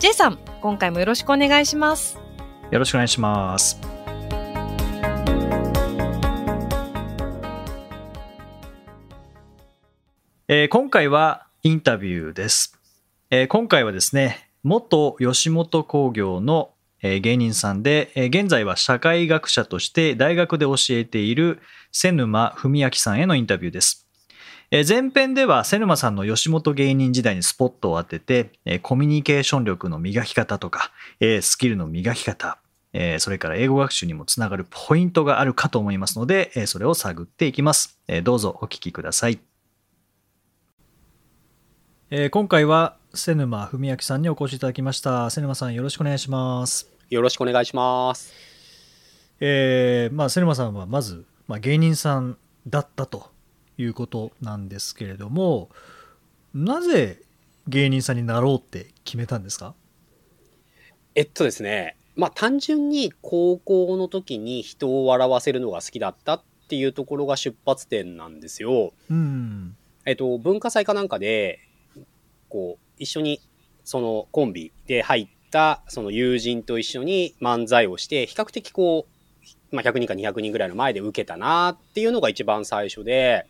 J さん、今回もよろしくお願いします。よろしくお願いしますえー今回はインタビューです、えー今回はですね元吉本興業のえ芸人さんで、え現在は社会学者として大学で教えている瀬沼文明さんへのインタビューです。えー前編では瀬沼さんの吉本芸人時代にスポットを当てて、えーコミュニケーション力の磨き方とか、えースキルの磨き方、えーそれから英語学習にもつながるポイントがあるかと思いますので、えーそれを探っていきます。えーどうぞお聞きください。えー今回は瀬沼文明さんにお越しいただきました。瀬沼さんよろしくお願いします。よろしくお願いします。えーまあ、瀬沼さんはまず、まあ、芸人さんだったということなんですけれどもなぜ芸人さんになろうって決めたんですか？えっとですね、まあ単純に高校の時に人を笑わせるのが好きだったっていうところが出発点なんですよ。うんえっと、文化祭かなんかで、こう、一緒にそのコンビで入ったその友人と一緒に漫才をして、比較的こう、まあ、100人か200人ぐらいの前で受けたなっていうのが一番最初で、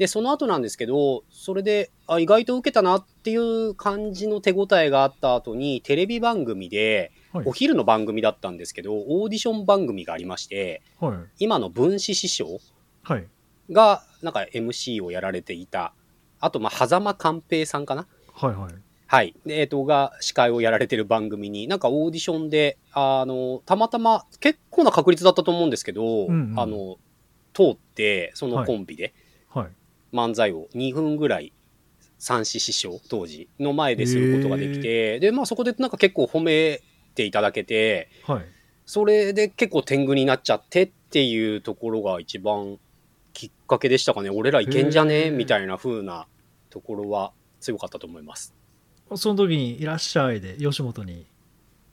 で、その後なんですけど、それで、あ、意外と受けたなっていう感じの手応えがあった後に、テレビ番組で、はい。お昼の番組だったんですけど、オーディション番組がありまして、はい。今の分子師匠はい。が、なんか MC をやられていた。あと、まあ、狭間寛平さんかな？はいはい。はい。で、えっ、と、が司会をやられてる番組に、なんかオーディションで、あの、たまたま、結構な確率だったと思うんですけど、うんうんあの、通って、そのコンビで。はい漫才を2分ぐらい、三子師匠、当時の前ですることができて、で、まあそこでなんか結構褒めていただけて、はい。それで結構天狗になっちゃってっていうところが一番きっかけでしたかね。俺らいけんじゃね？みたいな風なところは強かったと思います。その時に「いらっしゃい」で吉本に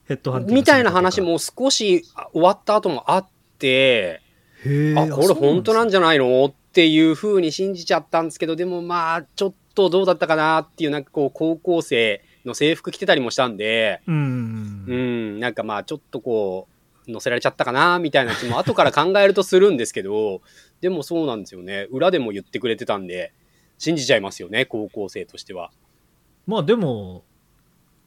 ヘッドハンティングみたいな話も少しあ終わった後もあって、へえあ、これ本当なんじじゃないの？っていう風に信じちゃったんですけど、でもまあ、ちょっとどうだったかなっていう、なんかこう、高校生の制服着てたりもしたんで、ゃうんうんん、なんかまあ、ちょっとこう、乗せられちゃったかなみたいな気も後から考えるとするんですけど、でもそうなんですよね。裏でも言ってくれてたんで、信じちゃいますよね、高校生としては。まあでも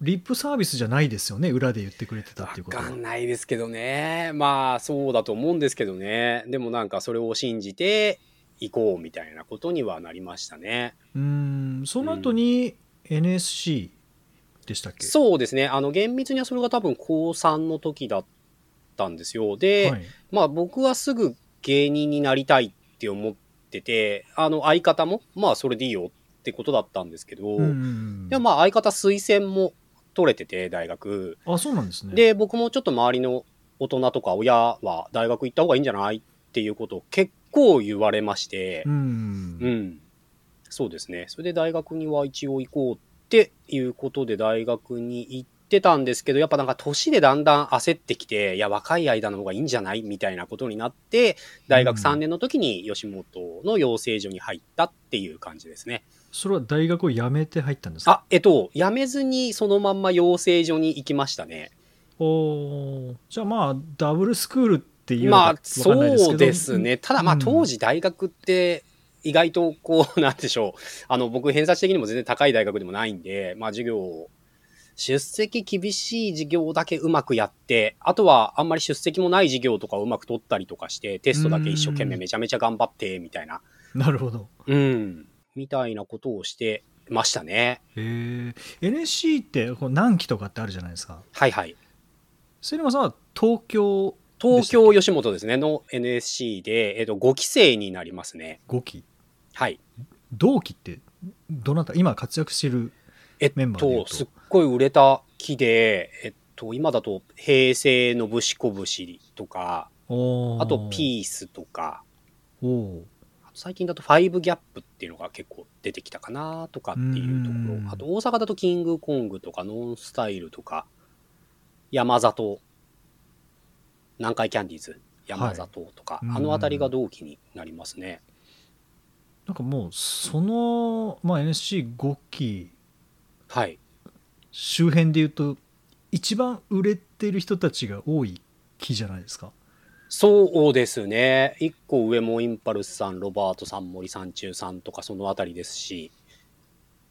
リップサービスじゃないですよね裏で言ってくれてたっていうことはわかんないですけどね。まあ、そうだと思うんですけどね。でもなんかそれを信じて行こうみたいなことにはなりましたね。うんその後に NSC でしたっけ？そうですね。あの、厳密にはそれが多分高3の時だったんですよ。で、はいまあ僕はすぐ芸人になりたいって思ってて、あの相方も、まあそれでいいよってことだったんですけど、うんでもまあ相方推薦も取れてて、大学。あそうなんですねで、僕もちょっと周りの大人とか親は大学行った方がいいんじゃない？っていうことを結構言われましてう、んうん。そうですね。それで大学には一応行こうっていうことで大学に行ってたんですけど、やっぱなんか年でだんだん焦ってきて、いや、若い間の方がいいんじゃないみたいなことになって、大学3年の時に吉本の養成所に入ったっていう感じですね。それは大学を辞めて入ったんですか？あ、えっと、辞めずにそのまんま養成所に行きましたね。おーじゃあまあダブルスクールっていうのまあ、そうですね。ただまあ、うん当時大学って、意外とこう、なんでしょう。あの、僕、偏差値的にも全然高い大学でもないんで、まあ、授業を、出席厳しい授業だけうまくやって、あとはあんまり出席もない授業とかをうまく取ったりとかして、テストだけ一生懸命めちゃめちゃ頑張って、みたいな。なるほどうん。みたいなことをしてましたね。へえ NSC ってこう何期とかってあるじゃないですかはいはい。瀬沼さんは東京東京吉本ですね、の NSC で、えっと、5期生になりますね。5期？はい。同期ってどなた？今活躍してるえっメンバーで言うと？と、すっごい売れたきで、えっと、今だと平成のぶしこぶしとか、あとピースとか、最近だとファイブギャップっていうのが結構出てきたかなとかっていうとこうん。ろ。あと大阪だとキングコングとかノンスタイルとか、山里、南海キャンディーズ、山里とか、はいうんあのあたりが同期になりますね。なんかもうその、まあ、NSC5 期はい。周辺でいうと一番売れてる人たちが多い期じゃないですか？そうですね。一個上もインパルスさん、ロバートさん、森三中さんとかそのあたりですし、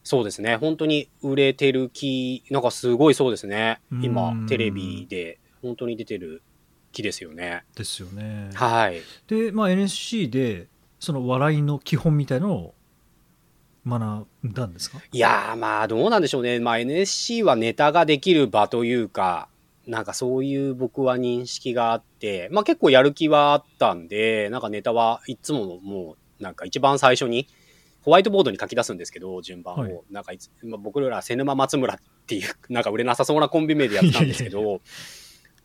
そうですね。本当に売れてる木、なんかすごいそうですね。今うん、テレビで本当に出てる木ですよね。ですよね。はい。で、まあ、NSC でその笑いの基本みたいのを学んだんですか？いやー、まあどうなんでしょうね。まあ NSC はネタができる場というか、なんかそういう僕は認識があって、まあ結構やる気はあったんで、なんかネタはいつももう、なんか一番最初に、ホワイトボードに書き出すんですけど、順番を。はいなんかいつ、まあ、僕ら瀬沼松村っていう、なんか売れなさそうなコンビ名でやってたんですけど、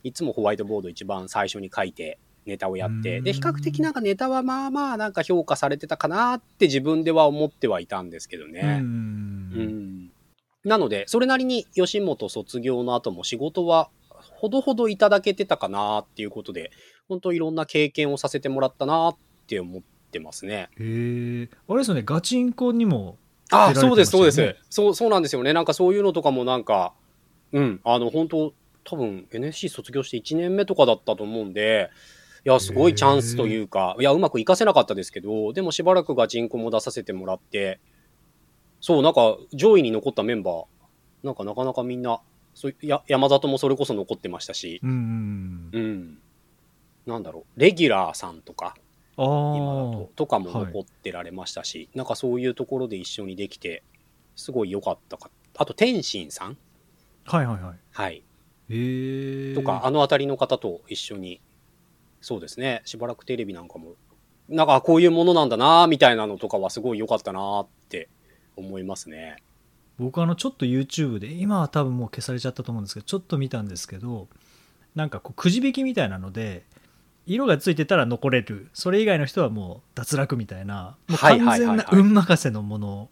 いつもホワイトボード一番最初に書いて、ネタをやって、で、うん比較的なんかネタはまあまあなんか評価されてたかなって自分では思ってはいたんですけどね。うんうんなので、それなりに吉本卒業の後も仕事はほどほどいただけてたかなっていうことで、本当いろんな経験をさせてもらったなって思ってますね。へえあれですよねガチンコにもあ出られてそうです、そうです。そう、そうなんですよね。なんかそういうのとかもなんか、うん、あの、本当多分 NSC 卒業して1年目とかだったと思うんで、いや、すごいチャンスというか、いや、うまくいかせなかったですけど、でもしばらくガチンコも出させてもらって、そう、なんか上位に残ったメンバー、なんかなかなかみんな、そういや山里もそれこそ残ってましたし、うんうんうん。なんだろう、レギュラーさんとか、今だと、とかも残ってられましたし、なんかそういうところで一緒にできて、すごい良かったか。あと、天心さんはいはいはいはい。とか、あの辺りの方と一緒に、そうですね、しばらくテレビなんかも、なんかこういうものなんだなみたいなのとかはすごい良かったなって思いますね。僕あのちょっと YouTube で今は多分もう消されちゃったと思うんですけどちょっと見たんですけどなんかこうくじ引きみたいなので色がついてたら残れる。それ以外の人はもう脱落みたいなもうはい完全な運任せのもの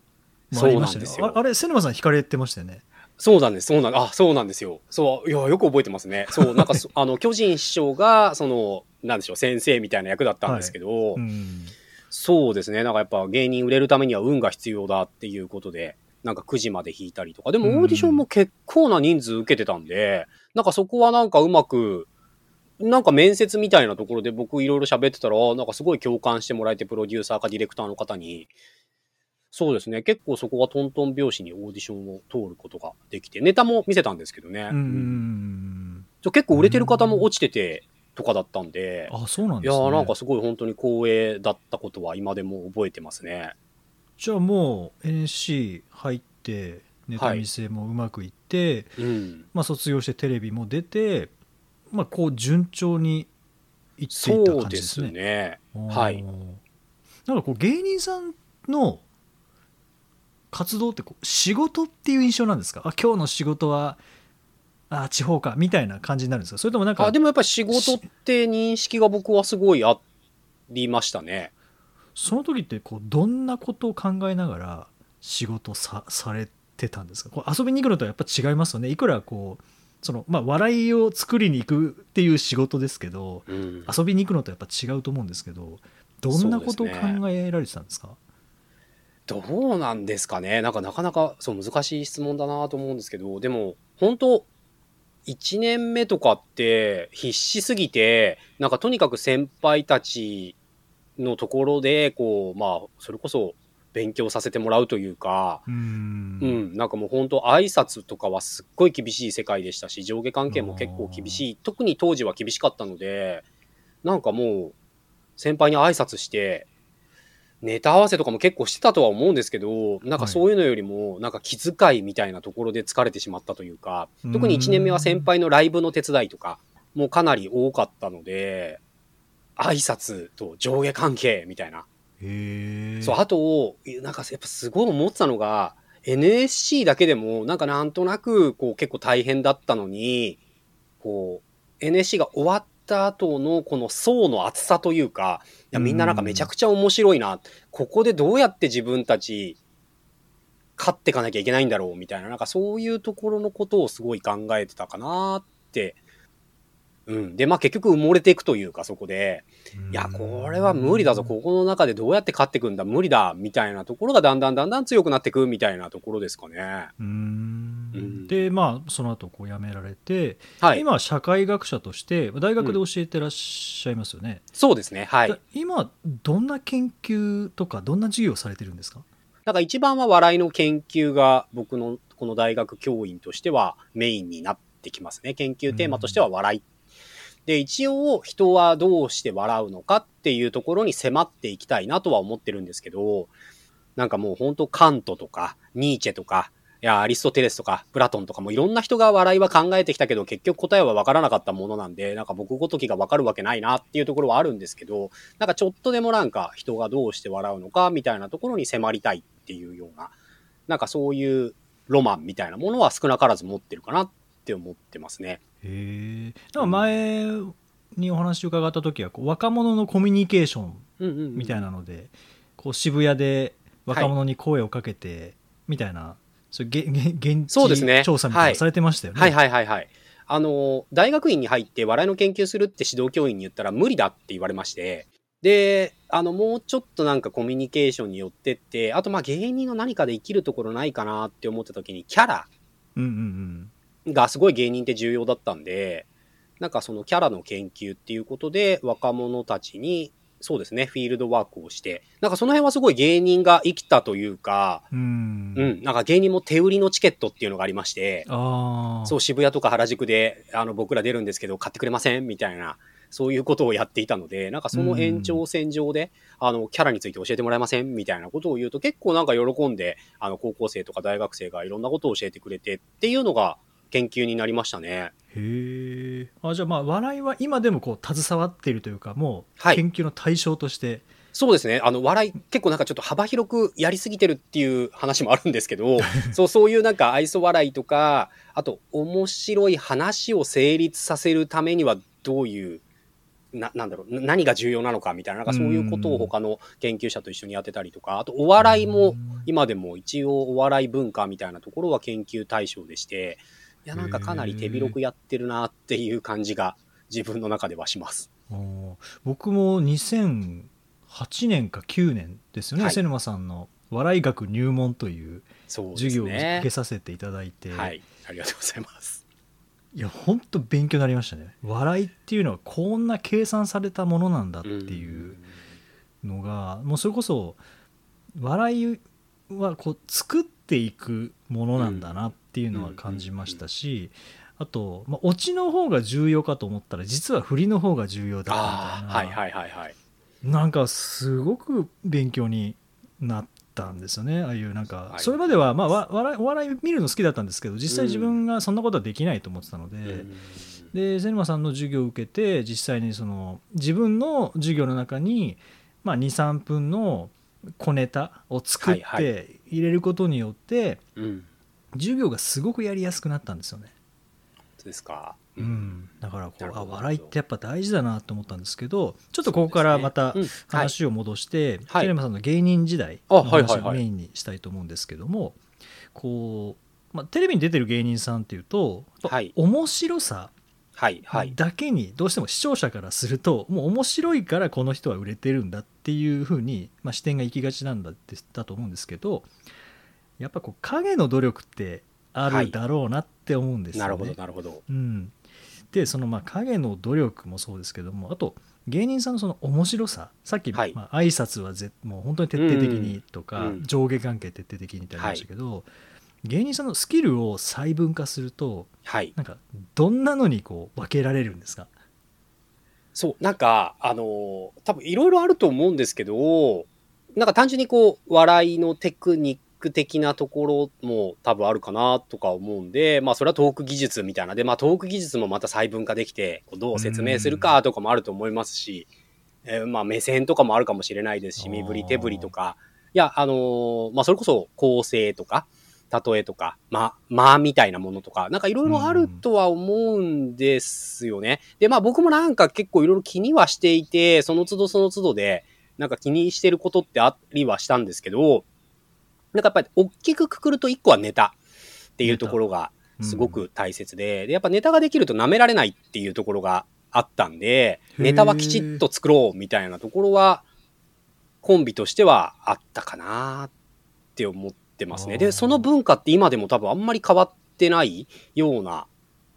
もありましたね。あれ瀬沼さん引かれてましたよねそうなんです、そうなんあ、そうなんですよ。そう、いや、よく覚えてますね。そう、なんかそ、あの、巨人師匠が、その、なんでしょう、先生みたいな役だったんですけど、うんそうですね。なんかやっぱ芸人売れるためには運が必要だっていうことで、なんか9時まで引いたりとか。でもオーディションも結構な人数受けてたんで、なんかそこはなんかうまく、なんか面接みたいなところで僕いろいろ喋ってたら、あなんかすごい共感してもらえて、プロデューサーかディレクターの方に、そうですね。結構そこがトントン拍子にオーディションを通ることができて、ネタも見せたんですけどね。うん結構売れてる方も落ちててとかだったんで、あそうなんいですねやーなんかすごい本当に光栄だったことは今でも覚えてますね。じゃあもう NSC 入ってネタ見せもうまくいって、うん。まあ、卒業してテレビも出て、まあ、こう順調にいっていったそうで感じですね。すね。おーはい。なんかこう芸人さんの活動ってこう仕事っていう印象なんですか？あ今日の仕事はあ地方かみたいな感じになるんですか？それともなんかあ、でもやっぱり仕事って認識が僕はすごいありましたね。その時ってこうどんなことを考えながら仕事さされてたんですか？こう遊びに行くのとはやっぱ違いますよね。いくらこうその、まあ、笑いを作りに行くっていう仕事ですけどうん。遊びに行くのとやっぱ違うと思うんですけどどんなことを考えられてたんですか？どうなんですかね？なんかなかなかそう難しい質問だなと思うんですけど、でも本当1年目とかって必死すぎて、なんかとにかく先輩たちのところで、こう、まあ、それこそ勉強させてもらうというか、うーんうん、なんかもう本当挨拶とかはすっごい厳しい世界でしたし、上下関係も結構厳しい。特に当時は厳しかったので、なんかもう、先輩に挨拶して、ネタ合わせとかも結構してたとは思うんですけど、なんかそういうのよりも、なんか気遣いみたいなところで疲れてしまったというか、特に1年目は先輩のライブの手伝いとか、もうかなり多かったので、挨拶と上下関係みたいな。そう、あと、なんかやっぱすごい思ってたのが、NSC だけでも、なんかなんとなく、こう結構大変だったのに、こう、NSC が終わった後のこの層の厚さというか、いや、みんななんかめちゃくちゃ面白いな。ここでどうやって自分たち、勝っていかなきゃいけないんだろうみたいな、なんかそういうところのことをすごい考えてたかなって。うん。で、まあ結局埋もれていくというか、そこで、いや、これは無理だぞ。ここの中でどうやって勝っていくんだ無理だみたいなところがだんだんだんだん強くなっていくみたいなところですかね。うーんうんでまあその後こう辞められて、はい。今は社会学者として大学で教えてらっしゃいますよね、そうですね。はい。今どんな研究とかどんな授業をされてるんですか？なんか一番は笑いの研究が僕のこの大学教員としてはメインになってきますね。研究テーマとしては笑い。で、一応人はどうして笑うのかっていうところに迫っていきたいなとは思ってるんですけど、なんかもう本当カントとかニーチェとか、いや、アリストテレスとか、プラトンとかもいろんな人が笑いは考えてきたけど、結局答えは分からなかったものなんで、なんか僕ごときが分かるわけないなっていうところはあるんですけど、なんかちょっとでもなんか人がどうして笑うのかみたいなところに迫りたいっていうような、なんかそういうロマンみたいなものは少なからず持ってるかなって思ってますね。へえ前にお話を伺った時はこう若者のコミュニケーションうんうん、うん。みたいなので、こう渋谷で若者に声をかけてみたいな、そう現そうですね。地調査みたいなのされてましたよね。はいはいはいはい。あの、大学院に入って笑いの研究するって指導教員に言ったら無理だって言われまして、で、あの、もうちょっとなんかコミュニケーションによってって、あとまあ芸人の何かで生きるところないかなって思った時に、キャラ。うんうんがすごい芸人って重要だったんで、なんかそのキャラの研究っていうことで若者たちに、そうですね、フィールドワークをして、なんかその辺はすごい芸人が生きたというか、うん。うん。うん、なんか芸人も手売りのチケットっていうのがありまして、ああ。そう、渋谷とか原宿で、あの、僕ら出るんですけど、買ってくれませんみたいな、そういうことをやっていたので、なんかその延長線上で、あの、キャラについて教えてもらえませんみたいなことを言うと、結構なんか喜んで、あの、高校生とか大学生がいろんなことを教えてくれてっていうのが研究になりましたね。へえ。あじゃあまあ笑いは今でもこう携わっているというかもうはい研究の対象として、そうですね。あの、笑い、結構なんかちょっと幅広くやりすぎてるっていう話もあるんですけど、そう、そういうなんか愛想笑いとか、あと、面白い話を成立させるためにはどういう、な、なんだろう、な何が重要なのかみたいな、なんかそういうことを他の研究者と一緒にやってたりとか、あと、お笑いも、今でも一応お笑い文化みたいなところは研究対象でして、いや、なんかかなり手広くやってるなっていう感じが自分の中ではします。僕も2008年か9年ですよね、はい瀬沼さんの笑い学入門という授業を受ねけ。させていただいて、はい。ありがとうございます。いや本当勉強になりましたね笑いっていうのはこんな計算されたものなんだっていうのが、もうそれこそ笑いはこう作っていくものなんだなっていうのは感じましたし、あと、まあ、オチの方が重要かと思ったら実は振りの方が重要だみたいな、はいはいはいはい。なんかすごく勉強になったんですよね。ああいうなんかはい。それまではまあわ笑いお笑い見るの好きだったんですけど実際自分がそんなことはできないと思ってたので、うん。で瀬沼さんの授業を受けて実際にその自分の授業の中に、まあ、23分の小ネタを作っはいはて入れることによってうん。授業がすごくやりやすくなったんですよね。ですか。うん、だからこうあ笑いってやっぱ大事だなと思ったんですけどちょっとここからまた話を戻して、はい。瀬沼さんの芸人時代あの話をメインにしたいと思うんですけどもこう、まあ、テレビに出てる芸人さんっていうと、はい。面白さ。だけにどうしても視聴者からするともう面白いからこの人は売れてるんだっていうふうに、まあ、視点が行きがちなんだってだと思うんですけどやっぱこう影の努力ってあるだろうなって思うんですよね。なるほどなるほど。うん、でそのまあ影の努力もそうですけどもあと芸人さんのその面白ささっき、はいまあ挨拶はぜもう本当に徹底的にとか、うん上下関係徹底的にってありましたけど、芸人さんのスキルを細分化するとはい。なんかどんなのにこう分けられるんですか？そう、なんか、あのー多分いろいろあると思うんですけど、なんか単純にこう、笑いのテクニック的なところも多分あるかなとか思うんで、まあそれはトーク技術みたいな。で、まあトーク技術もまた細分化できて、どう説明するかとかもあると思いますし、えーまあ目線とかもあるかもしれないですし、身振り手振りとか、いや、あのーまあそれこそ構成とか、例えとか、ま、まあみたいなものとか、なんかいろいろあるとは思うんですよね。で、まあ僕もなんか結構いろいろ気にはしていて、その都度その都度で、なんか気にしてることってありはしたんですけど、なんかやっぱり大きくくくると一個はネタっていうところがすごく大切で、で、やっぱネタができると舐められないっていうところがあったんで、ネタはきちっと作ろうみたいなところは、コンビとしてはあったかなって思ってますね。で、その文化って今でも多分あんまり変わってないような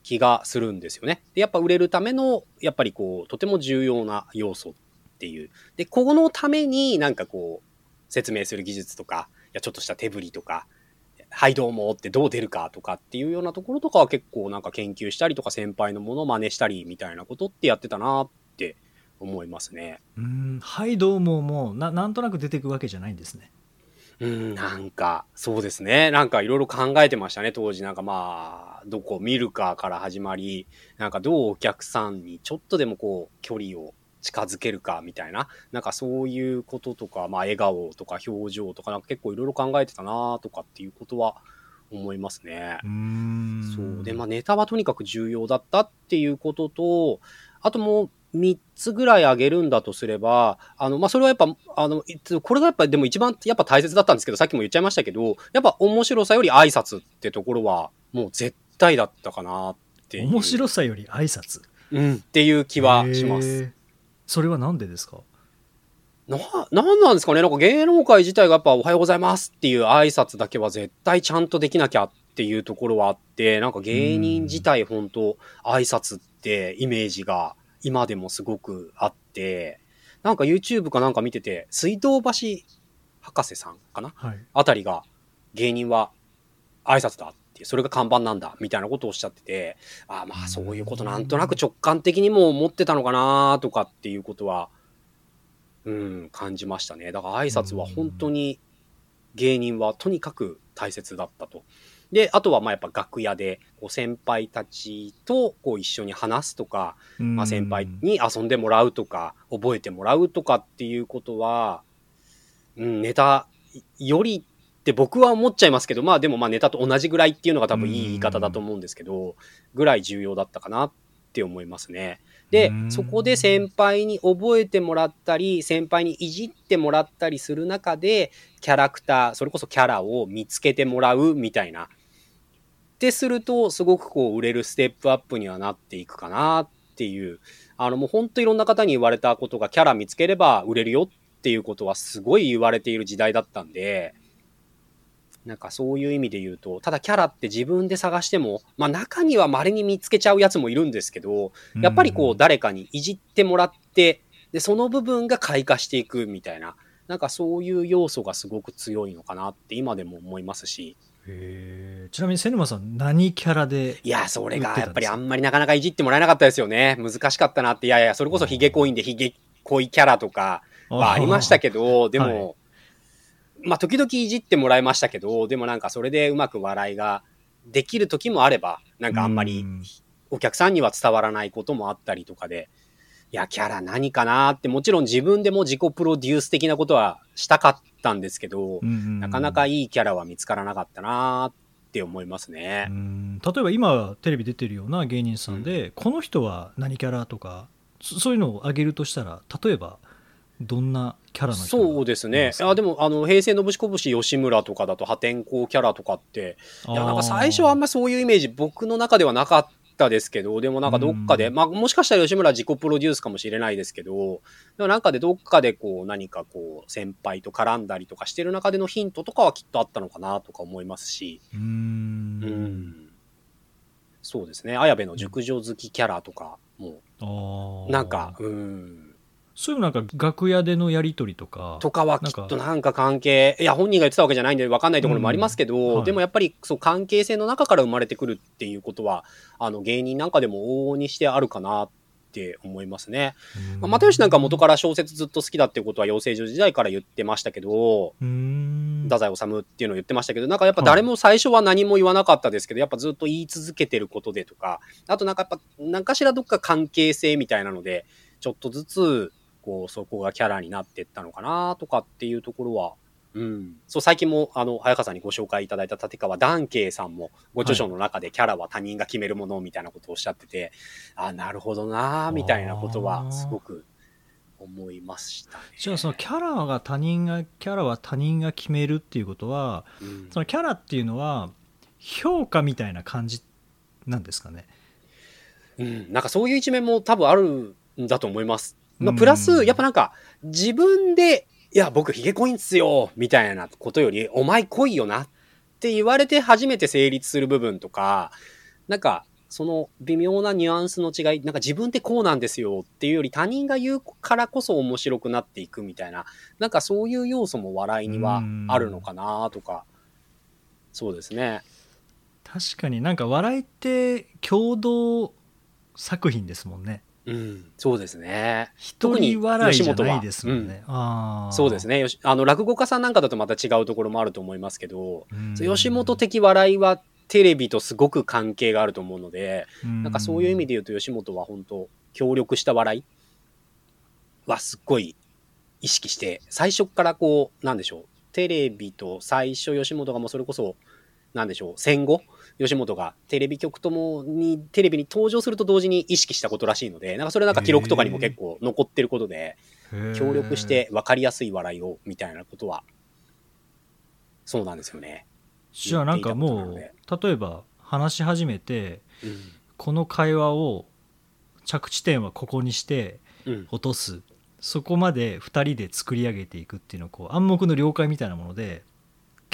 気がするんですよね。で、やっぱ売れるための、やっぱりこう、とても重要な要素っていう。で、このためになんかこう、説明する技術とか、いや、ちょっとした手振りとか、はいどうもってどう出るかとかっていうようなところとかは結構なんか研究したりとか先輩のものを真似したりみたいなことってやってたなって思いますね。うん、はいどうももうななんとなく出てくわけじゃないんですね。うん、なんか、そうですね。なんかいろいろ考えてましたね、当時。なんかまあ、どこを見るかから始まり、なんかどうお客さんにちょっとでもこう、距離を近づけるかみたいな、なんかそういうこととか、まあ笑顔とか表情とか、なんか結構いろいろ考えてたなとかっていうことは思いますね。うんそう。で、まあネタはとにかく重要だったっていうことと、あともう3つぐらいあげるんだとすれば、あの、まあ、それはやっぱ、あの、これがやっぱでも一番やっぱ大切だったんですけど、さっきも言っちゃいましたけど、やっぱ面白さより挨拶ってところは、もう絶対だったかなって。面白さより挨拶？うん、っていう気はします。それはなんでですか？な、なんなんですかね？なんか芸能界自体がやっぱおはようございますっていう挨拶だけは絶対ちゃんとできなきゃっていうところはあって、なんか芸人自体本当挨拶ってイメージが今でもすごくあって、なんか YouTube かなんか見てて、水道橋博士さんかな？はい。あたりが芸人は挨拶だっていう、それが看板なんだみたいなことをおっしゃってて、ああまあそういうことなんとなく直感的にも思ってたのかなとかっていうことは、うん、感じましたね。だから挨拶は本当に芸人はとにかく大切だったと。で、あとはまあやっぱ楽屋でこう先輩たちとこう一緒に話すとか、まあ、先輩に遊んでもらうとか、覚えてもらうとかっていうことは、うん、ネタよりって僕は思っちゃいますけど、まあでもまあネタと同じぐらいっていうのが多分いい言い方だと思うんですけど、ぐらい重要だったかなって思いますね。でう、んそこで先輩に覚えてもらったり、先輩にいじってもらったりする中で、キャラクター、それこそキャラを見つけてもらうみたいな。ってすると、すごくこう、売れるステップアップにはなっていくかなっていう。あの、もう本当いろんな方に言われたことが、キャラ見つければ売れるよっていうことはすごい言われている時代だったんで、なんかそういう意味で言うと、ただキャラって自分で探しても、まあ中には稀に見つけちゃうやつもいるんですけど、やっぱりこう誰かにいじってもらって、で、その部分が開花していくみたいな、なんかそういう要素がすごく強いのかなって今でも思いますし、へー。ちなみに瀬沼さん何キャラでいや、それがやっぱりあんまりなかなかいじってもらえなかったですよね。難しかったなって。いやいや、それこそヒゲコインでヒゲ恋キャラとかはありましたけど、でも、まあ時々いじってもらいましたけど、でもなんかそれでうまく笑いができる時もあれば、なんかあんまりうん。お客さんには伝わらないこともあったりとかで、いや、キャラ何かなって、もちろん自分でも自己プロデュース的なことはしたかったんですけど、なかなかいいキャラは見つからなかったなって思いますね。う。ん。例えば今テレビ出てるような芸人さんで、この人は何キャラとかそそういうのを挙げるとしたら例えばどんなキャラそうですね。あでも、あの、平成のぶしこぶし吉村とかだと破天荒キャラとかって、いや、なんか最初はあんまそういうイメージ僕の中ではなかったですけど、でもなんかどっかで、うん。まあもしかしたら吉村は自己プロデュースかもしれないですけど、でもなんかでどっかでこう何かこう先輩と絡んだりとかしてる中でのヒントとかはきっとあったのかなとか思いますし、うーん。うん。そうですね。綾部の熟女好きキャラとかも、あー。なんか、うん。そういうのなんか楽屋でのやり取りとかとかはきっとなんか関係、いや、本人が言ってたわけじゃないんで分かんないところもありますけど、うん。はい。でもやっぱりそう関係性の中から生まれてくるっていうことは、あの芸人なんかでも往々にしてあるかなって思いますね。まあ、又吉なんか元から小説ずっと好きだっていうことは養成所時代から言ってましたけど、太宰治っていうのを言ってましたけど、なんかやっぱ誰も最初は何も言わなかったですけど、やっぱずっと言い続けてることでとか、あとなんかやっぱ、何かしらどっか関係性みたいなので、ちょっとずつ、こう、そこがキャラになっていったのかなとかっていうところは、うん。そう、最近も、あの、早川さんにご紹介いただいた立川談慶さんも、ご著書の中でキャラは他人が決めるものみたいなことをおっしゃってて、あ、なるほどなみたいなことは、すごく思いましたね。じゃあそのキャラが他人がキャラは他人が決めるっていうことはうんそのキャラっていうのは評価みたいな感じなんですかね？うん、なんかそういう一面も多分あるんだと思います。まあ、うん。プラス、やっぱなんか、自分で、いや、僕、ヒゲ濃いんすよ、みたいなことより、お前濃いよなって言われて初めて成立する部分とか、なんか、その微妙なニュアンスの違い、なんか自分ってこうなんですよっていうより他人が言うからこそ面白くなっていくみたいな、なんかそういう要素も笑いにはあるのかなとか、そうですね。確かになんか笑いって共同作品ですもんねうん、そうですね。一人笑いじゃないですもんね、あー。そうですね。よしあの、落語家さんなんかだとまた違うところもあると思いますけど、吉本的笑いはテレビとすごく関係があると思うので、ななんかそういう意味で言うと吉本は本当協力した笑いはすっごい意識して、最初からこう、なんでしょう、テレビと最初吉本がもうそれこそ、なんでしょう、戦後、吉本がテレビ局ともに、テレビに登場すると同時に意識したことらしいので、なんかそれなんか記録とかにも結構残ってることで、協力して分かりやすい笑いをみたいなことはそうなんですよね。じゃあなんかもう例えば話し始めてうん。この会話を着地点はここにしてうん。落とす。そこまで2人で作り上げていくっていうのをこう暗黙の了解みたいなもので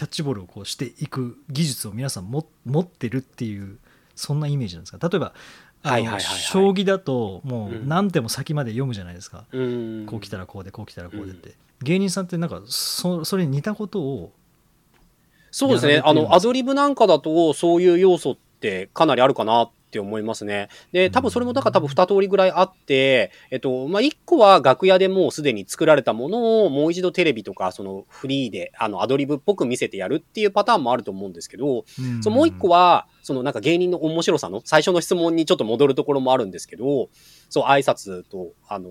キャッチボールをこうしていく技術を皆さんも持ってるっていうそんなイメージなんですか？例えば将棋だともううん。何手も先まで読むじゃないですか、うん。こう来たらこうでこう来たらこうでって、芸人さんってなんかそそれに似たことをそうですね。あの、アドリブなんかだと、そういう要素ってかなりあるかなって思いますね。で、多分それもだから多分二通りぐらいあって、えっと、まあ、一個は楽屋でもうすでに作られたものをもう一度テレビとか、そのフリーで、あの、アドリブっぽく見せてやるっていうパターンもあると思うんですけど、うんそうもう一個は、そのなんか芸人の面白さの最初の質問にちょっと戻るところもあるんですけど、そう挨拶と、あの、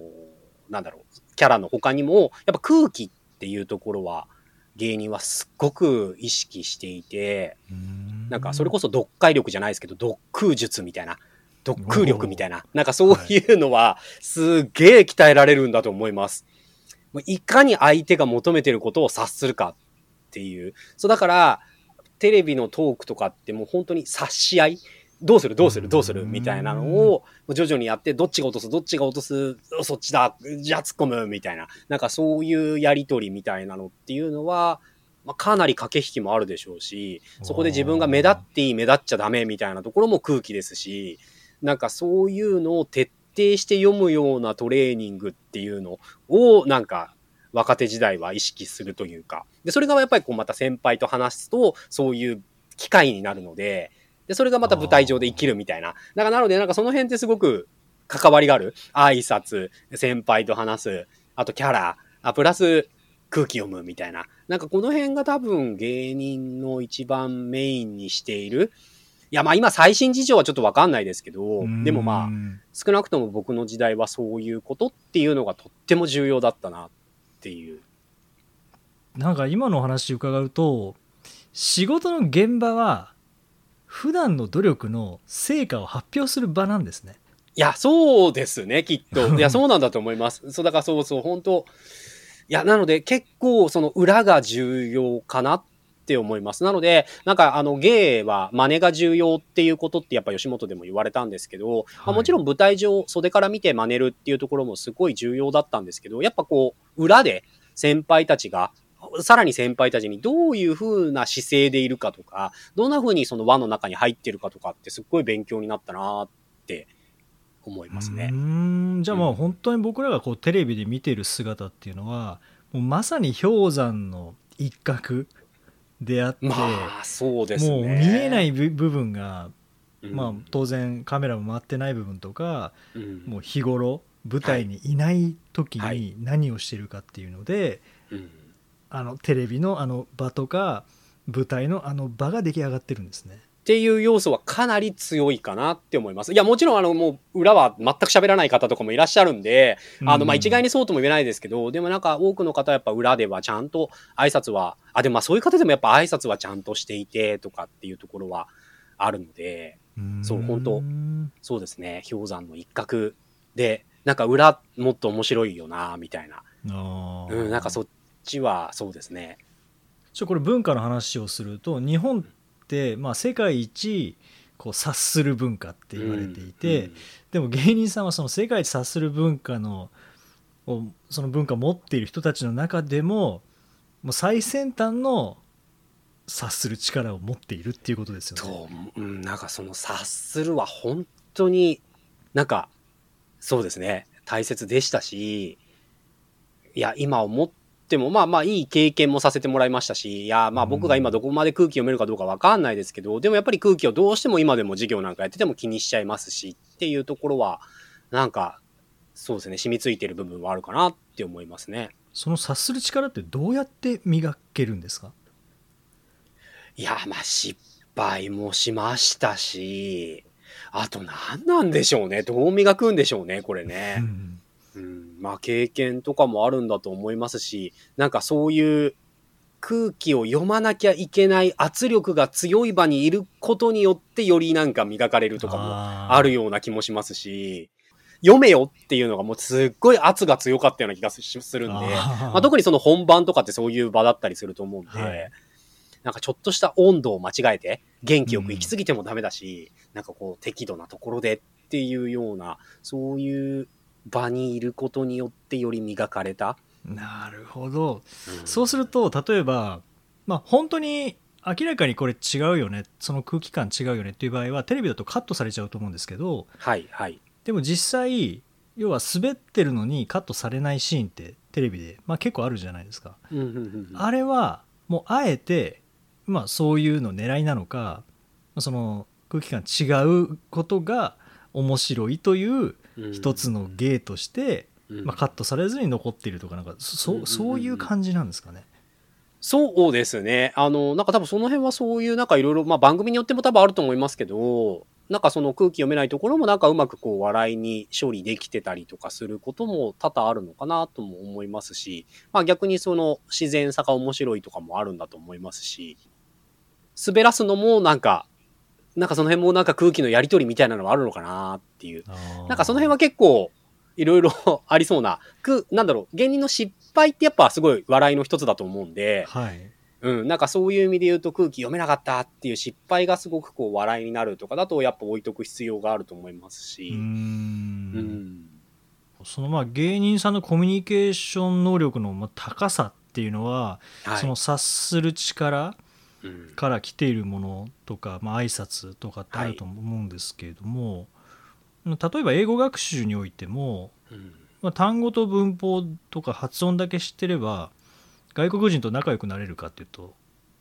なんだろう、キャラの他にも、やっぱ空気っていうところは、芸人はすっごく意識していて、うんなんかそれこそ読解力じゃないですけど、読空術みたいな、読空力みたいな、なんかそういうのは、すっげえ鍛えられるんだと思います。もういかに相手が求めてることを察するかっていう。そうだから、テレビのトークとかってもう本当に察し合いどうする？どうする？どうする？みたいなのを徐々にやって、どっちが落とす？どっちが落とす？そっちだ。じゃあ突っ込む？みたいな。なんかそういうやりとりみたいなのっていうのは、まあ、かなり駆け引きもあるでしょうし、そこで自分が目立っていい目立っちゃダメみたいなところも空気ですし、なんかそういうのを徹底して読むようなトレーニングっていうのをなんか若手時代は意識するというか、で、それがやっぱりこうまた先輩と話すとそういう機会になるので、で、それがまた舞台上で生きるみたいな。だからなのでなんかその辺ってすごく関わりがある。挨拶、先輩と話す、あとキャラ、あプラス空気読むみたいな。なんかこの辺が多分芸人の一番メインにしている。いやまあ今最新事情はちょっとわかんないですけど、でもまあ少なくとも僕の時代はそういうことっていうのがとっても重要だったなっていう。なんか今のお話伺うと仕事の現場は普段の努力の成果を発表する場なんですね。いや、そうですね、きっと。いや、そうなんだと思います。そう、だからそうそう、本当いや、なので結構その裏が重要かなって思います。なので、なんかあの芸は真似が重要っていうことってやっぱ吉本でも言われたんですけど、まあ、もちろん舞台上袖から見て真似るっていうところもすごい重要だったんですけど、やっぱこう裏で先輩たちがさらに先輩たちにどういう風な姿勢でいるかとか、どんな風にその輪の中に入ってるかとかってすっごい勉強になったなって思いますね。う。ーん。じゃあもう本当に僕らがこうテレビで見てる姿っていうのはもうまさに氷山の一角であって、まあ、そうですね。もう見えない部部分が、うん、まあ、当然カメラも回ってない部分とかうん、もう日頃舞台にいない時はい。に何をしてるかっていうので、うんあのテレビのあの場とか舞台のあの場が出来上がってるんですね。っていう要素はかなり強いかなって思います。いや、もちろん、あの、もう、裏は全く喋らない方とかもいらっしゃるんで、あの、まあ、一概にそうとも言えないですけど、でもなんか多くの方はやっぱ裏ではちゃんと挨拶は、あ、でもまあそういう方でもやっぱ挨拶はちゃんとしていてとかっていうところはあるので、そう本当そうですね、氷山の一角で、なんか裏もっと面白いよな、みたいな。うん、なんかそっちはそうですね。ちょこれ文化の話をすると日本って、まあ、世界一こう察する文化って言われていて、うんでも芸人さんはその世界一察する文化のをその文化を持っている人たちの中でももう最先端の察する力を持っているっていうことですよね。そう、うん、なんかその察するは本当になんかそうですね大切でしたしいや今思ってもまあまあいい経験もさせてもらいましたしいやまあ僕が今どこまで空気読めるかどうかわかんないですけど、でもやっぱり空気をどうしても今でも授業なんかやってても気にしちゃいますしっていうところはなんかそうですね染みついてる部分はあるかなって思いますね。その察する力ってどうやって磨けるんですか？いや、まあ失敗もしましたし、あと何なんでしょうね。どう磨くんでしょうね、これうね。んうん、まあ経験とかもあるんだと思いますし、なんかそういう空気を読まなきゃいけない圧力が強い場にいることによってよりなんか磨かれるとかもあるような気もしますし、読めよっていうのがもうすっごい圧が強かったような気がすするんで、まあ、特にその本番とかってそういう場だったりすると思うんで、はい。なんかちょっとした温度を間違えて、元気よく行き過ぎてもダメだし、なんかこう適度なところでっていうような、そういう場にいることによってより磨かれた？なるほどうんそうすると例えば、まあ、本当に明らかにこれ違うよねその空気感違うよねっていう場合はテレビだとカットされちゃうと思うんですけどはい、はい。でも実際要は滑ってるのにカットされないシーンってテレビで、まあ、結構あるじゃないですか。うんうんうんうんあれはもうあえて、まあ、そういうの狙いなのかその空気感違うことが面白いという一つの芸として、うんまあ、カットされずに残っているとかなんかそそういう感じなんですかね？そうですね。あの、なんか多分その辺はそういうなんかいろいろ、まあ番組によっても多分あると思いますけど、なんかその空気読めないところもなんかうまくこう笑いに処理できてたりとかすることも多々あるのかなとも思いますし、まあ逆にその自然さが面白いとかもあるんだと思いますし、滑らすのもなんか、なんかその辺もなんか空気のやりとりみたいなのはあるのかなっていう。なんかその辺は結構いろいろありそうな、く、なんだろう、芸人の失敗ってやっぱすごい笑いの一つだと思うんで、はいうん、なんかそういう意味で言うと空気読めなかったっていう失敗がすごくこう笑いになるとかだとやっぱ置いとく必要があると思いますし。うんん。そのまあ芸人さんのコミュニケーション能力のまあ高さっていうのは、はい。その察する力うんから来ているものとか、まあ挨拶とかってあると思うんですけれども、例えば英語学習においても、うん。まあ、単語と文法とか発音だけ知ってれば外国人と仲良くなれるかっていうと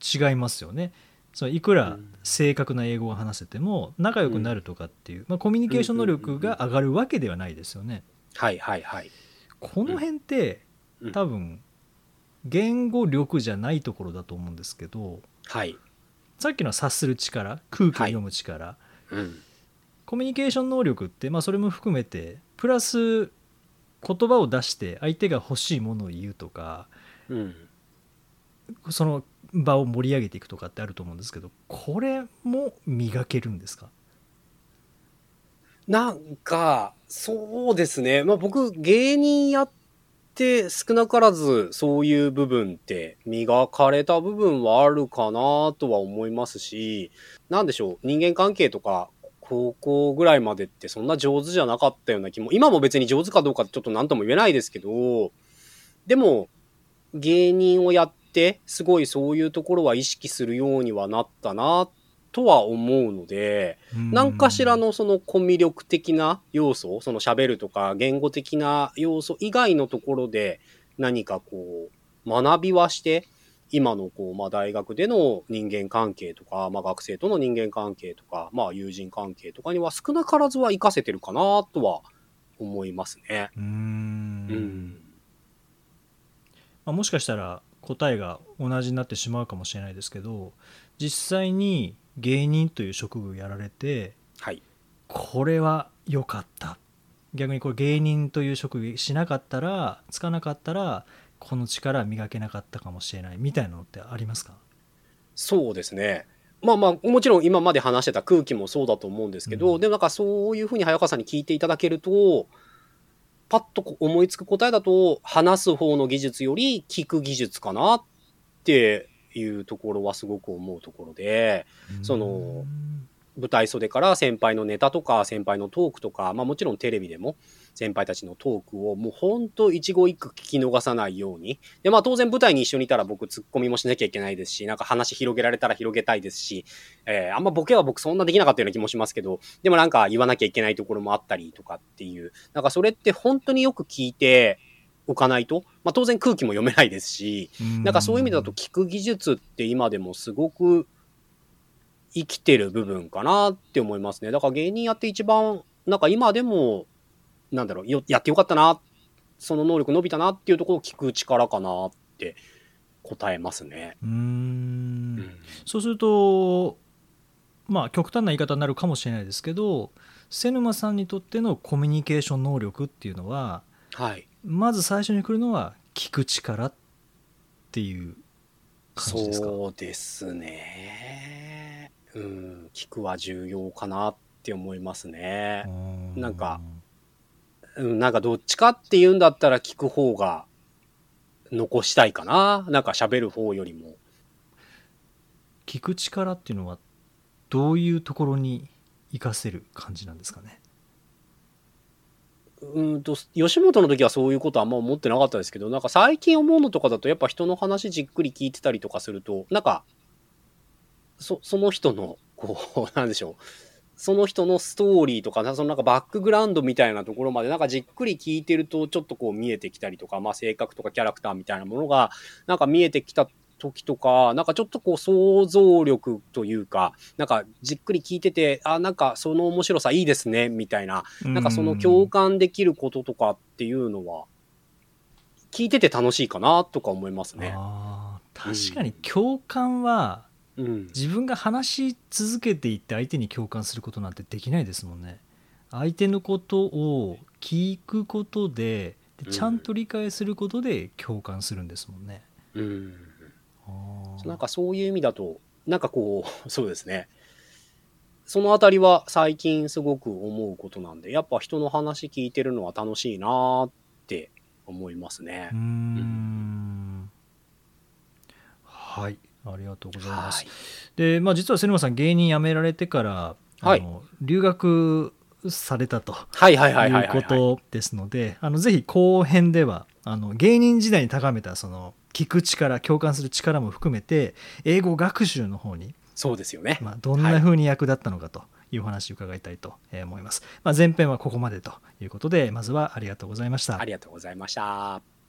違いますよね。そのいくらうん。正確な英語を話せても仲良くなるとかっていう、まあ、コミュニケーション能力が上がるわけではないですよね。はいはいはい。この辺ってうん。多分言語力じゃないところだと思うんですけどはい。さっきのは察する力空気を読む力、うん。コミュニケーション能力って、まあ、それも含めてプラス言葉を出して相手が欲しいものを言うとかうん。その場を盛り上げていくとかってあると思うんですけどこれも磨けるんですか？なんか、そうですね。まあ僕、芸人やって少なからずそういう部分って磨かれた部分はあるかなとは思いますし、なんでしょう、人間関係とか、高校ぐらいまでってそんな上手じゃなかったような気も、今も別に上手かどうかちょっと何とも言えないですけど、でも、芸人をやって、すごいそういうところは意識するようにはなったなっ、とは思うので、何かしらのそのコミュ力的な要素、その喋るとか言語的な要素以外のところで何かこう学びはして、今のこう、まあ大学での人間関係とか、まあ学生との人間関係とか、まあ友人関係とかには少なからずは活かせてるかなとは思いますね。うーんうん。まあ、もしかしたら答えが同じになってしまうかもしれないですけど実際に芸人という職業をやられてはい。これは良かった逆にこれ芸人という職業しなかったらつかなかったらこの力磨けなかったかもしれないみたいなのってありますか？そうですね。まあまあ、もちろん今まで話してた空気もそうだと思うんですけど、うんでもなんかそういうふうに早川さんに聞いていただけると、パッと思いつく答えだと、話す方の技術より聞く技術かなっていうところはすごく思うところで、そのうん舞台袖から先輩のネタとか先輩のトークとか、まあもちろんテレビでも先輩たちのトークをもうほんと一語一句聞き逃さないように。で、まあ当然舞台に一緒にいたら僕ツッコミもしなきゃいけないですし、なんか話広げられたら広げたいですし、えーあんまボケは僕そんなできなかったような気もしますけど、でもなんか言わなきゃいけないところもあったりとかっていう、なんかそれって本当によく聞いておかないと、まあ当然空気も読めないですし、なんかそういう意味だと聞く技術って今でもすごく生きてる部分かなって思いますね。だから芸人やって一番、なんか今でも、なんだろう、よやってよかったな、その能力伸びたなっていうところを聞く力かなって答えますね。うーんうんそうするとまあ極端な言い方になるかもしれないですけど瀬沼さんにとってのコミュニケーション能力っていうのははい。まず最初に来るのは聞く力っていう感じですか？そうですね。うん、聞くは重要かなって思いますね。うなんかうん、なんかどっちかって言うんだったら聞く方が残したいかな。なんか喋る方よりも。聞く力っていうのはどういうところに活かせる感じなんですかね？うんと、吉本の時はそういうことあんま思ってなかったですけど、なんか最近思うのとかだとやっぱ人の話じっくり聞いてたりとかすると、なんか、そ、の人の、こう、なんでしょう。その人のストーリーとか、そのなんかバックグラウンドみたいなところまでなんかじっくり聞いてるとちょっとこう見えてきたりとか、まあ性格とかキャラクターみたいなものがなんか見えてきた時とか、なんかちょっとこう想像力というか、なんかじっくり聞いてて、あ、なんかその面白さいいですね、みたいな、なんかその共感できることとかっていうのは、聞いてて楽しいかなとか思いますね。確かに共感はうん。自分が話し続けていって相手に共感することなんてできないですもんね相手のことを聞くことでちゃんと理解することで共感するんですもんね、うん。あーなんかそういう意味だと、なんかこう、そうですね。そのあたりは最近すごく思うことなんで、やっぱ人の話聞いてるのは楽しいなーって思いますねうー。んはいありがとうございます、はい。で、まあ、実は瀬沼さん芸人辞められてから、はいあの留学されたとはいうはい、ことですのであのぜひ後編ではあの芸人時代に高めたその聞く力共感する力も含めて英語学習の方に、そうですよね。まあ、どんな風に役立ったのかというお話を伺いたいとえー思います、まあ、前編はここまでということでまずはありがとうございましたありがとうございました。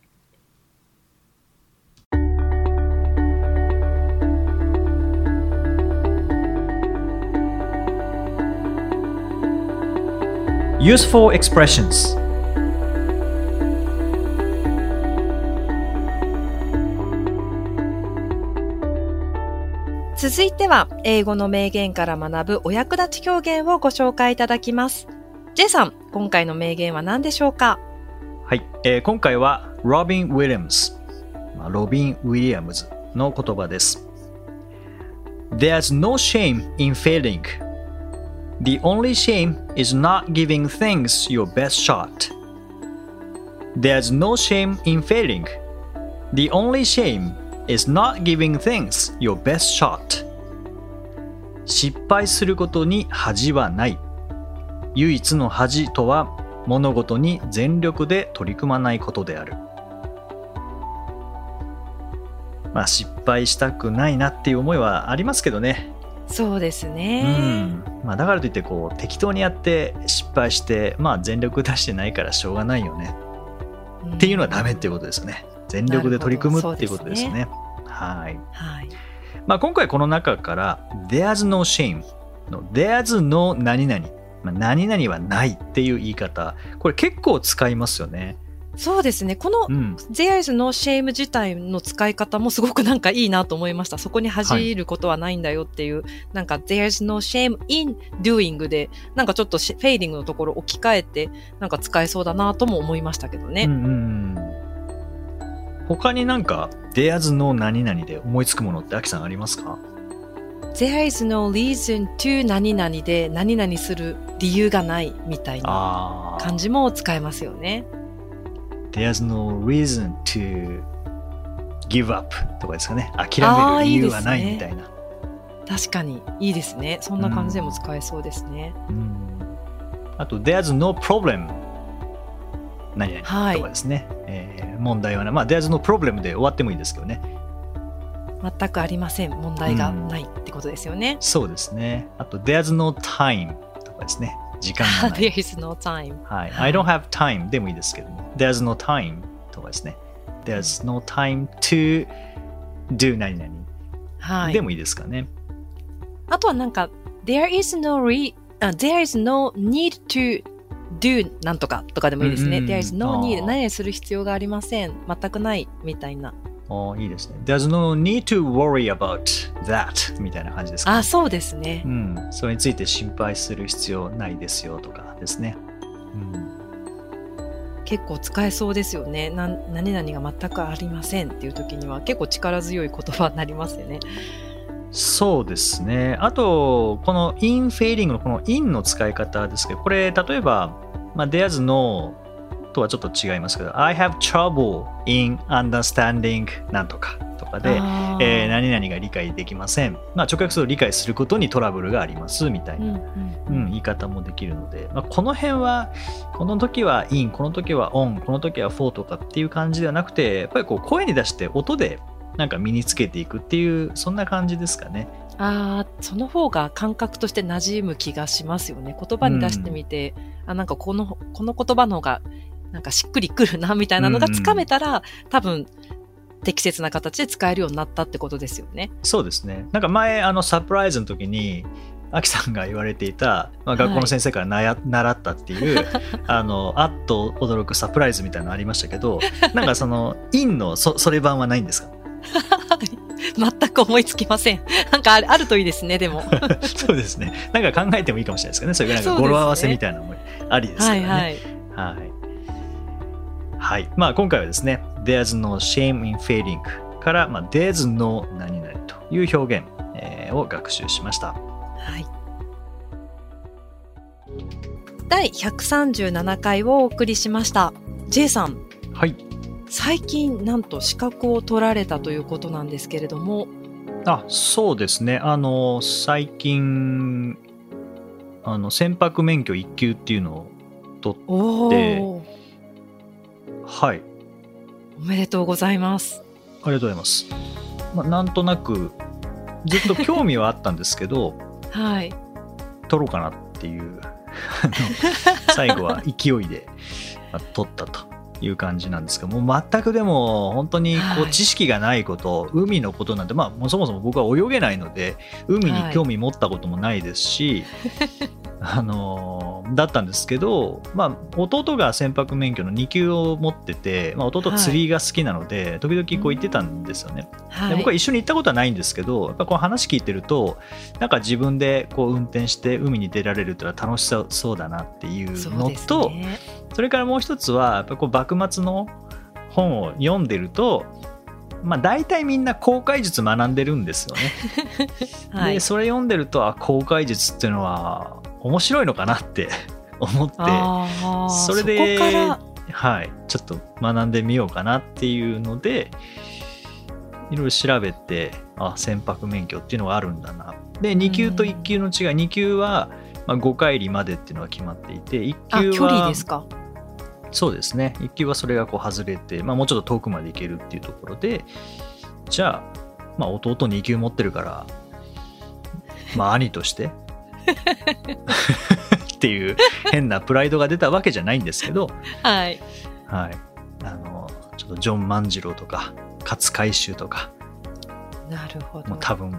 Useful expressions 続いては、英語の名言から学ぶお役立ち表現をご紹介いただきます。J さん、今回の名言は何でしょうか？はい、えー今回はロビン・ウィリアムズ、まあロビン・ウィリアムズの言葉です。There's no shame in failing. The only shame is not giving things your best shot. There's no shame in failing. The only shame is not giving things your best shot. 失敗することに恥はない。唯一の恥とは物事に全力で取り組まないことである。まあ失敗したくないなっていう思いはありますけどね。そうですうね。ん。まあだからといってこう適当にやって失敗してまあ全力出してないからしょうがないよねうんっていうのはダメっていうことですよね。全力で取り組むっていうことですなるね。はい。はい。まあ今回この中から There's no shame の There's no 何々、まあ、何々はないっていう言い方これ結構使いますよね。そうですね。このうん There is no shame 自体の使い方もすごくなんかいいなと思いました。そこに恥じることはないんだよっていう、なんか There is no shame in doing で、なんかちょっとシフェーディングのところ置き換えて、なんか使えそうだなとも思いましたけどね。うんうんうん他になんか There's no 何々で思いつくものってアキさんありますか？There is no reason to 何々で何々する理由がないみたいな感じも使えますよね。There's no reason to give up とかですかね。諦める理由はないみたいな。確かにいいですね。そんな感じでも使えそうですね。うんあと、There's no problem 何々はいとかですね。えー問題はない。まあ、There's no problem で終わってもいいですけどね。全くありません。問題がないってことですよね。そうですね。あと、There's no time とかですね。時間がない。There is no time. はい。はい I don't have time でもいいですけども。There's no time とかですね。There's no time to do 何々。はい。でもいいですかね。あとはなんか、there is no re, あ there is no need to do なんとかとかでもいいですね。there is no あ need ー何々する必要がありません。全くないみたいな。おいいですね。There's no need to worry about that みたいな感じですか、ね。あ、そうですねう。ん。それについて心配する必要ないですよとかですね。うん。結構使えそうですよね。なん何々が全くありませんっていう時には結構力強い言葉になりますよね。そうですね。あと、この in フェーディングのこの in の使い方ですけど、これ、例えば、まあ、there's no とはちょっと違いますけど、I have trouble in understanding なんとかとかで、えー何々が理解できません。まあ、直訳すると理解することにトラブルがありますみたいな、うんうんううんん、言い方もできるので、まあ、この辺は、この時は in、この時は on、この時は for とかっていう感じではなくて、やっぱりこう声に出して音でなんか身につけていくっていう、そんな感じですかね。ああ、その方が感覚として馴染む気がしますよね。言葉に出してみて、あ、なんかこの、この言葉の方が、なんかしっくりくるな、みたいなのがつかめたら、多分、適切な形で使えるようになったってことですよね。そうですね。なんか前、あの、サプライズの時に、アキさんが言われていた、まあ、学校の先生からなや、習ったっていう、あの、あっと驚くサプライズみたいなのありましたけど、なんかその、インのそそれ版はないんですか？全く思いつきません。なんかあるあるといいですね、でも。そうですね。なんか考えてもいいかもしれないですけどね。それがなんかそうですね語呂合わせみたいなのもありですからね。はいはい。はい。はい。まあ今回はですね、There's no shame in failing から、まあ、There's no 何々という表現、えーを学習しました。はい。第137回をお送りしました。J さん、はい。最近なんと資格を取られたということなんですけれども、あ、そうですね。あの、最近、あの、船舶免許1級っていうのを取っおでお、はい。おめでとうございます。ありがとうございます。まあ、なんとなく、ずっと興味はあったんですけど、はい。取ろうかなっていう、最後は勢いでまあ取ったという感じなんですけど、もう全くでも本当にこはいう知識がないこと、海のことなんて、まあ、もうそもそも僕は泳げないので、海に興味持ったこともないですし、あのーだったんですけど、まあ、弟が船舶免許の2級を持ってて、まあ、弟釣りが好きなので、時々こう行ってたんですよね。は。で僕はい一緒に行ったことはないんですけどやっぱこう話聞いてるとなんか自分でこう運転して海に出られるってのは楽しそうだなっていうのとそ,、ね。れからもう一つはやっぱこう幕末の本を読んでるとまあ大体みんな航海術学んでるんですよね。はいで。それ読んでるとあ航海術っていうのは面白いのかなって 思って。それでそこから、はい、ちょっと学んでみようかなっていうのでいろいろ調べてあ船舶免許っていうのがあるんだなで2級と1級の違い2級は、まあ、5海里までっていうのが決まっていて1あ、級距離はですか？そうですね1級はそれがこう外れて、まあ、もうちょっと遠くまで行けるっていうところでじゃあ、まあ、弟2級持ってるからまあ兄としてっていう変なプライドが出たわけじゃないんですけどはい。はい。あの、ちょっとジョン万次郎とか、勝海舟とか、なるほど。もう多分、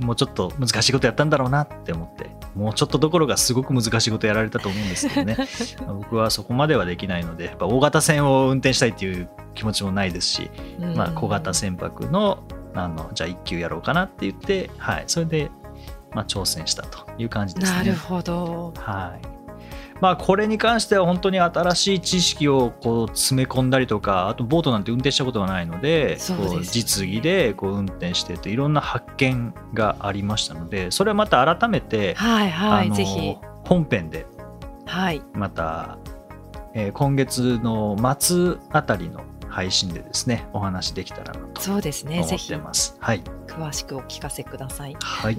もうちょっと難しいことやったんだろうなって思って、もうちょっとどころかすごく難しいことやられたと思うんですけどね 僕はそこまではできないのでやっぱ大型船を運転したいっていう気持ちもないですし、まあ、小型船舶のあのじゃあ1級やろうかなって言って、はい、それで、まあ、挑戦したという感じですね。なるほど。はいまあ、これに関しては本当に新しい知識をこう詰め込んだりとかあとボートなんて運転したことがないのでそうですこう実技でこう運転してていろんな発見がありましたのでそれはまた改めて、はいはい、ぜひ。本編ではい。また、えー今月の末あたりの配信でですねお話できたらなとそうですね。思っぜひてます。はい、詳しくお聞かせください。はい、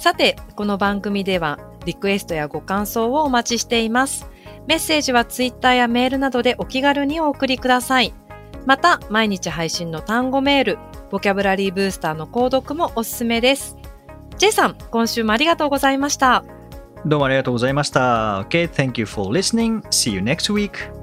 さて、この番組ではリクエストやご感想をお待ちしています。メッセージはツイッターやメールなどでお気軽にお送りください。また、毎日配信の単語メール、ボキャブラリーブースターの購読もおすすめです。J さん、今週もありがとうございました。どうもありがとうございました。Okay, thank you for listening. See you next week.